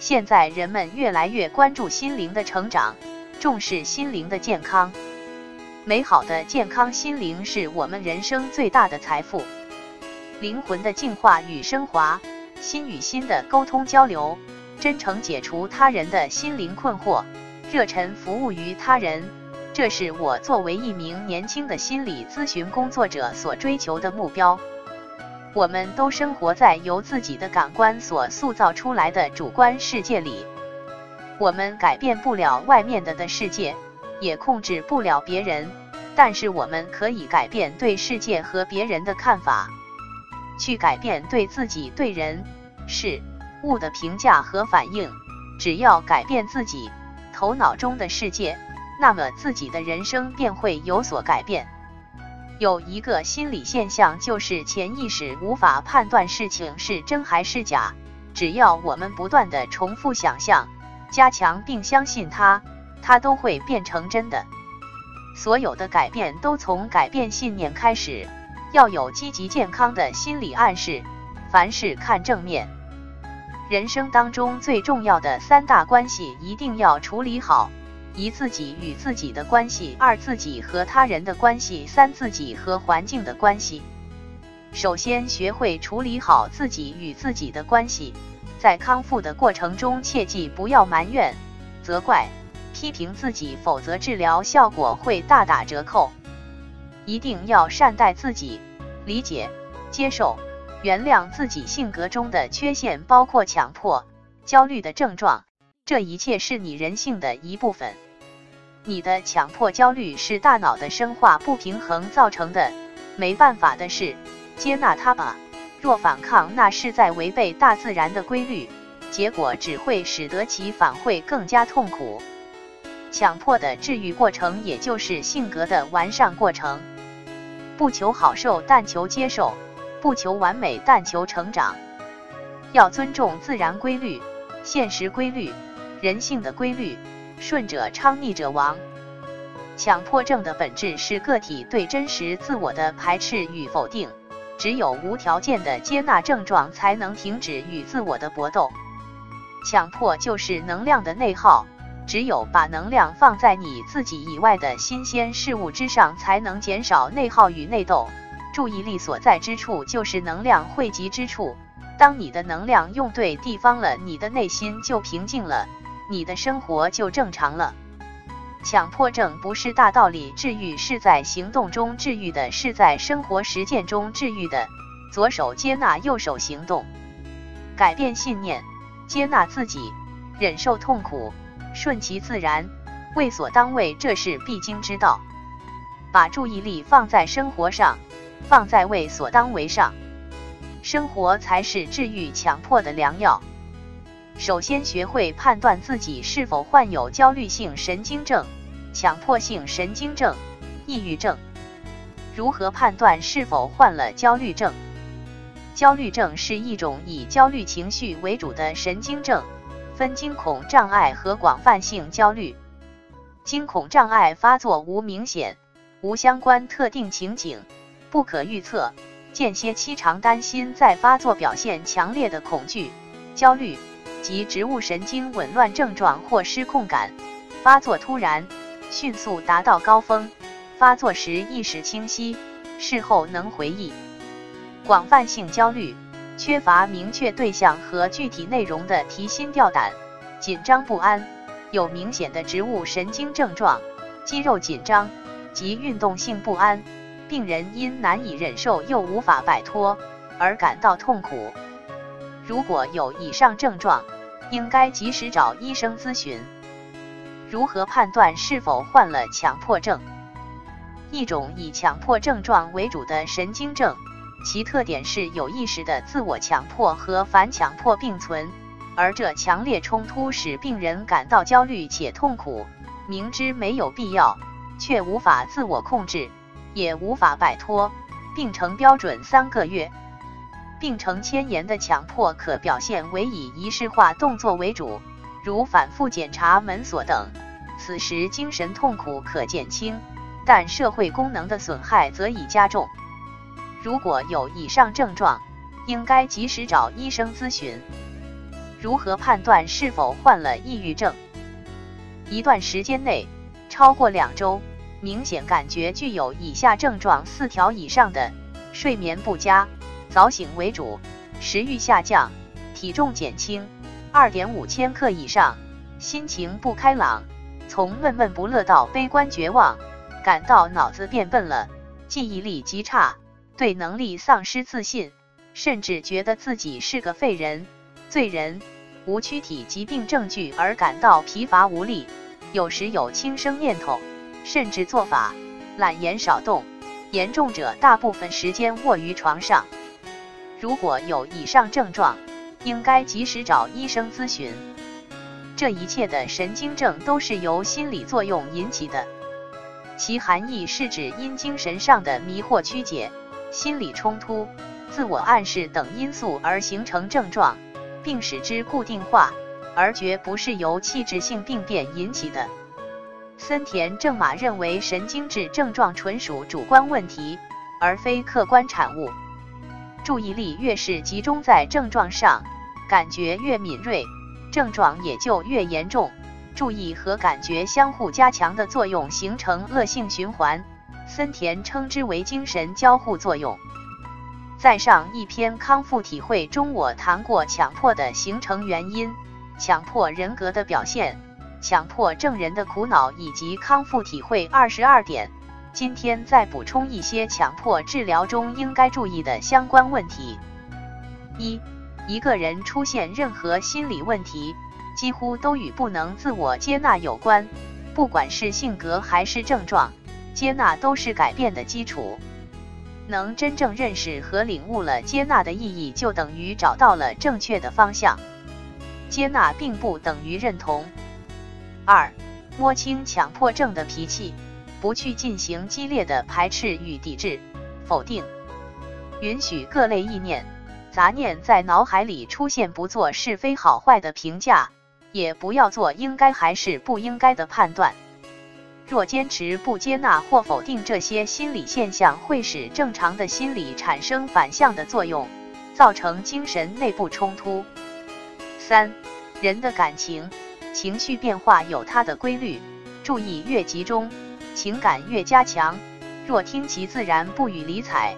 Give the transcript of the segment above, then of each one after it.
现在人们越来越关注心灵的成长，重视心灵的健康。美好的健康心灵是我们人生最大的财富。灵魂的净化与升华，心与心的沟通交流，真诚解除他人的心灵困惑，热忱服务于他人，这是我作为一名年轻的心理咨询工作者所追求的目标。我们都生活在由自己的感官所塑造出来的主观世界里，我们改变不了外面的的世界，也控制不了别人，但是我们可以改变对世界和别人的看法，去改变对自己、对人、事物的评价和反应。只要改变自己头脑中的世界，那么自己的人生便会有所改变。有一个心理现象，就是潜意识无法判断事情是真还是假。只要我们不断的重复想象、加强并相信它，它都会变成真的。所有的改变都从改变信念开始，要有积极健康的心理暗示，凡事看正面。人生当中最重要的三大关系一定要处理好。一自己与自己的关系，二自己和他人的关系，三自己和环境的关系。首先学会处理好自己与自己的关系，在康复的过程中，切记不要埋怨、责怪、批评自己，否则治疗效果会大打折扣。一定要善待自己，理解、接受、原谅自己性格中的缺陷，包括强迫、焦虑的症状。这一切是你人性的一部分。你的强迫焦虑是大脑的生化不平衡造成的，没办法的事，接纳它吧。若反抗，那是在违背大自然的规律，结果只会使得其反会更加痛苦。强迫的治愈过程，也就是性格的完善过程。不求好受，但求接受；不求完美，但求成长。要尊重自然规律、现实规律。人性的规律，顺者昌，逆者亡。强迫症的本质是个体对真实自我的排斥与否定，只有无条件的接纳症状，才能停止与自我的搏斗。强迫就是能量的内耗，只有把能量放在你自己以外的新鲜事物之上，才能减少内耗与内斗。注意力所在之处，就是能量汇集之处。当你的能量用对地方了，你的内心就平静了。你的生活就正常了。强迫症不是大道理治愈，是在行动中治愈的，是在生活实践中治愈的。左手接纳，右手行动，改变信念，接纳自己，忍受痛苦，顺其自然，为所当为，这是必经之道。把注意力放在生活上，放在为所当为上，生活才是治愈强迫的良药。首先学会判断自己是否患有焦虑性神经症、强迫性神经症、抑郁症。如何判断是否患了焦虑症？焦虑症是一种以焦虑情绪为主的神经症，分惊恐障碍和广泛性焦虑。惊恐障碍发作无明显、无相关特定情景，不可预测，间歇期常担心再发作，表现强烈的恐惧、焦虑。及植物神经紊乱症状或失控感，发作突然，迅速达到高峰，发作时意识清晰，事后能回忆。广泛性焦虑，缺乏明确对象和具体内容的提心吊胆、紧张不安，有明显的植物神经症状，肌肉紧张及运动性不安，病人因难以忍受又无法摆脱而感到痛苦。如果有以上症状，应该及时找医生咨询。如何判断是否患了强迫症？一种以强迫症状为主的神经症，其特点是有意识的自我强迫和反强迫并存，而这强烈冲突使病人感到焦虑且痛苦，明知没有必要，却无法自我控制，也无法摆脱。病程标准三个月。病程迁延的强迫可表现为以仪式化动作为主，如反复检查门锁等。此时精神痛苦可减轻，但社会功能的损害则已加重。如果有以上症状，应该及时找医生咨询。如何判断是否患了抑郁症？一段时间内，超过两周，明显感觉具有以下症状四条以上的：睡眠不佳，早醒为主，食欲下降，体重减轻，二点五千克以上，心情不开朗，从闷闷不乐到悲观绝望，感到脑子变笨了，记忆力极差，对能力丧失自信，甚至觉得自己是个废人。罪人无躯体疾病证据而感到疲乏无力，有时有轻生念头，甚至做法懒言少动，严重者大部分时间卧于床上。如果有以上症状，应该及时找医生咨询。这一切的神经症都是由心理作用引起的，其含义是指因精神上的迷惑曲解、心理冲突、自我暗示等因素而形成症状。并使之固定化，而绝不是由器质性病变引起的。森田正马认为，神经质症状纯属主观问题，而非客观产物。注意力越是集中在症状上，感觉越敏锐，症状也就越严重。注意和感觉相互加强的作用，形成恶性循环。森田称之为精神交互作用。在上一篇康复体会中，我谈过强迫的形成原因、强迫人格的表现、强迫症人的苦恼以及康复体会二十二点。今天再补充一些强迫治疗中应该注意的相关问题。一、一个人出现任何心理问题，几乎都与不能自我接纳有关，不管是性格还是症状，接纳都是改变的基础。能真正认识和领悟了接纳的意义，就等于找到了正确的方向。接纳并不等于认同。二，摸清强迫症的脾气，不去进行激烈的排斥与抵制、否定，允许各类意念、杂念在脑海里出现，不做是非好坏的评价，也不要做应该还是不应该的判断。若坚持不接纳或否定这些心理现象，会使正常的心理产生反向的作用，造成精神内部冲突。三，人的感情、情绪变化有它的规律，注意越集中，情感越加强。若听其自然，不予理睬，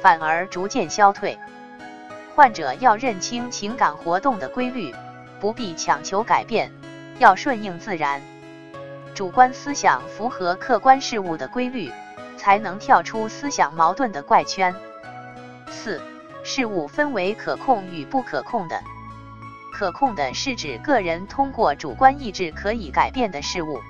反而逐渐消退。患者要认清情感活动的规律，不必强求改变，要顺应自然。主观思想符合客观事物的规律，才能跳出思想矛盾的怪圈。四、事物分为可控与不可控的。可控的是指个人通过主观意志可以改变的事物，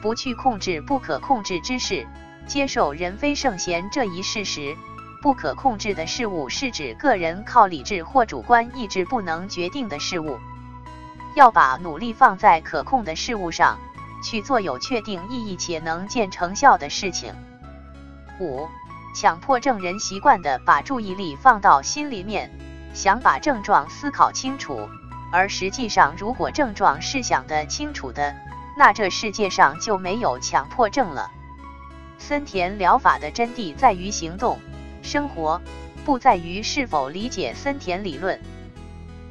不去控制不可控制之事，接受人非圣贤这一事实。不可控制的事物是指个人靠理智或主观意志不能决定的事物。要把努力放在可控的事物上。去做有确定意义且能见成效的事情。五、强迫症人习惯的把注意力放到心里面，想把症状思考清楚，而实际上，如果症状是想得清楚的，那这世界上就没有强迫症了。森田疗法的真谛在于行动生活，不在于是否理解森田理论。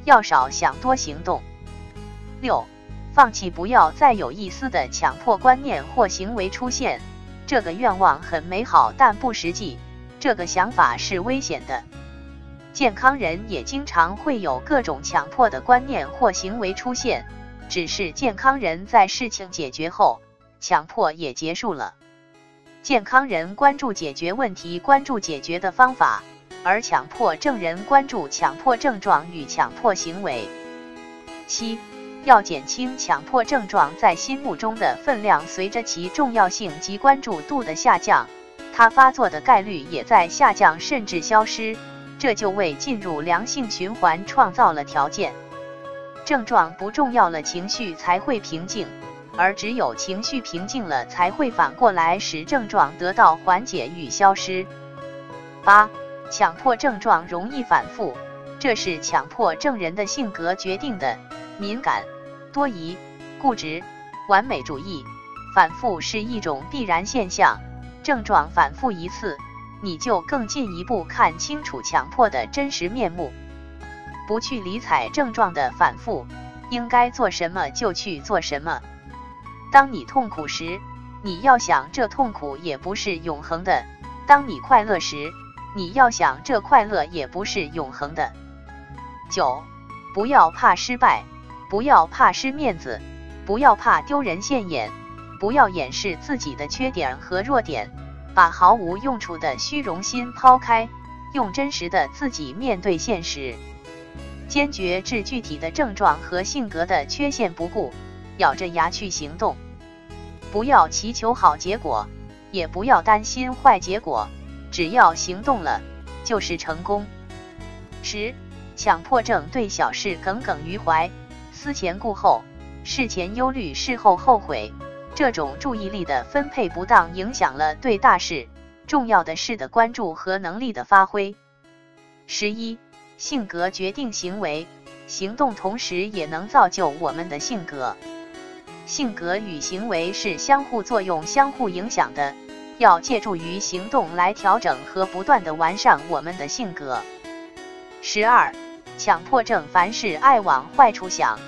要少想，多行动。六。放弃，不要再有一丝的强迫观念或行为出现。这个愿望很美好，但不实际。这个想法是危险的。健康人也经常会有各种强迫的观念或行为出现，只是健康人在事情解决后，强迫也结束了。健康人关注解决问题，关注解决的方法，而强迫症人关注强迫症状与强迫行为。七。要减轻强迫症状在心目中的分量，随着其重要性及关注度的下降，它发作的概率也在下降甚至消失，这就为进入良性循环创造了条件。症状不重要了，情绪才会平静，而只有情绪平静了，才会反过来使症状得到缓解与消失。八、强迫症状容易反复，这是强迫症人的性格决定的。敏感、多疑、固执、完美主义，反复是一种必然现象。症状反复一次，你就更进一步看清楚强迫的真实面目。不去理睬症状的反复，应该做什么就去做什么。当你痛苦时，你要想这痛苦也不是永恒的；当你快乐时，你要想这快乐也不是永恒的。九，不要怕失败，不要怕失面子，不要怕丢人现眼，不要掩饰自己的缺点和弱点，把毫无用处的虚荣心抛开，用真实的自己面对现实，坚决治具体的症状和性格的缺陷不顾，咬着牙去行动。不要祈求好结果，也不要担心坏结果，只要行动了，就是成功。十。强迫症对小事耿耿于怀，思前顾后，事前忧虑，事后后悔。这种注意力的分配不当，影响了对大事、重要的事的关注和能力的发挥。十一，性格决定行为，行动同时也能造就我们的性格。性格与行为是相互作用、相互影响的，要借助于行动来调整和不断的完善我们的性格。十二。强迫症凡事爱往坏处想，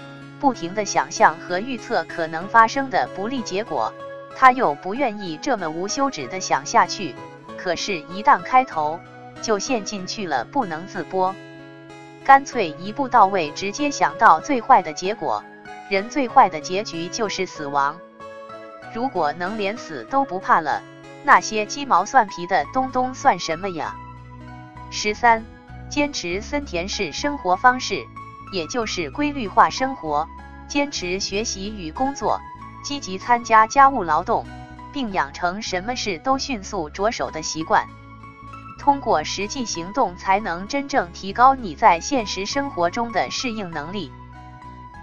不停的想象和预测可能发生的不利结果，他又不愿意这么无休止的想下去，可是，一旦开头，就陷进去了，不能自拨，干脆一步到位，直接想到最坏的结果。人最坏的结局就是死亡。如果能连死都不怕了，那些鸡毛蒜皮的东东算什么呀？十三。坚持森田式生活方式，也就是规律化生活；坚持学习与工作，积极参加家务劳动，并养成什么事都迅速着手的习惯。通过实际行动，才能真正提高你在现实生活中的适应能力。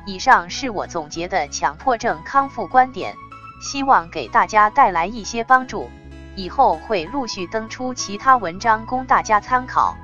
以上是我总结的强迫症康复观点，希望给大家带来一些帮助。以后会陆续登出其他文章供大家参考。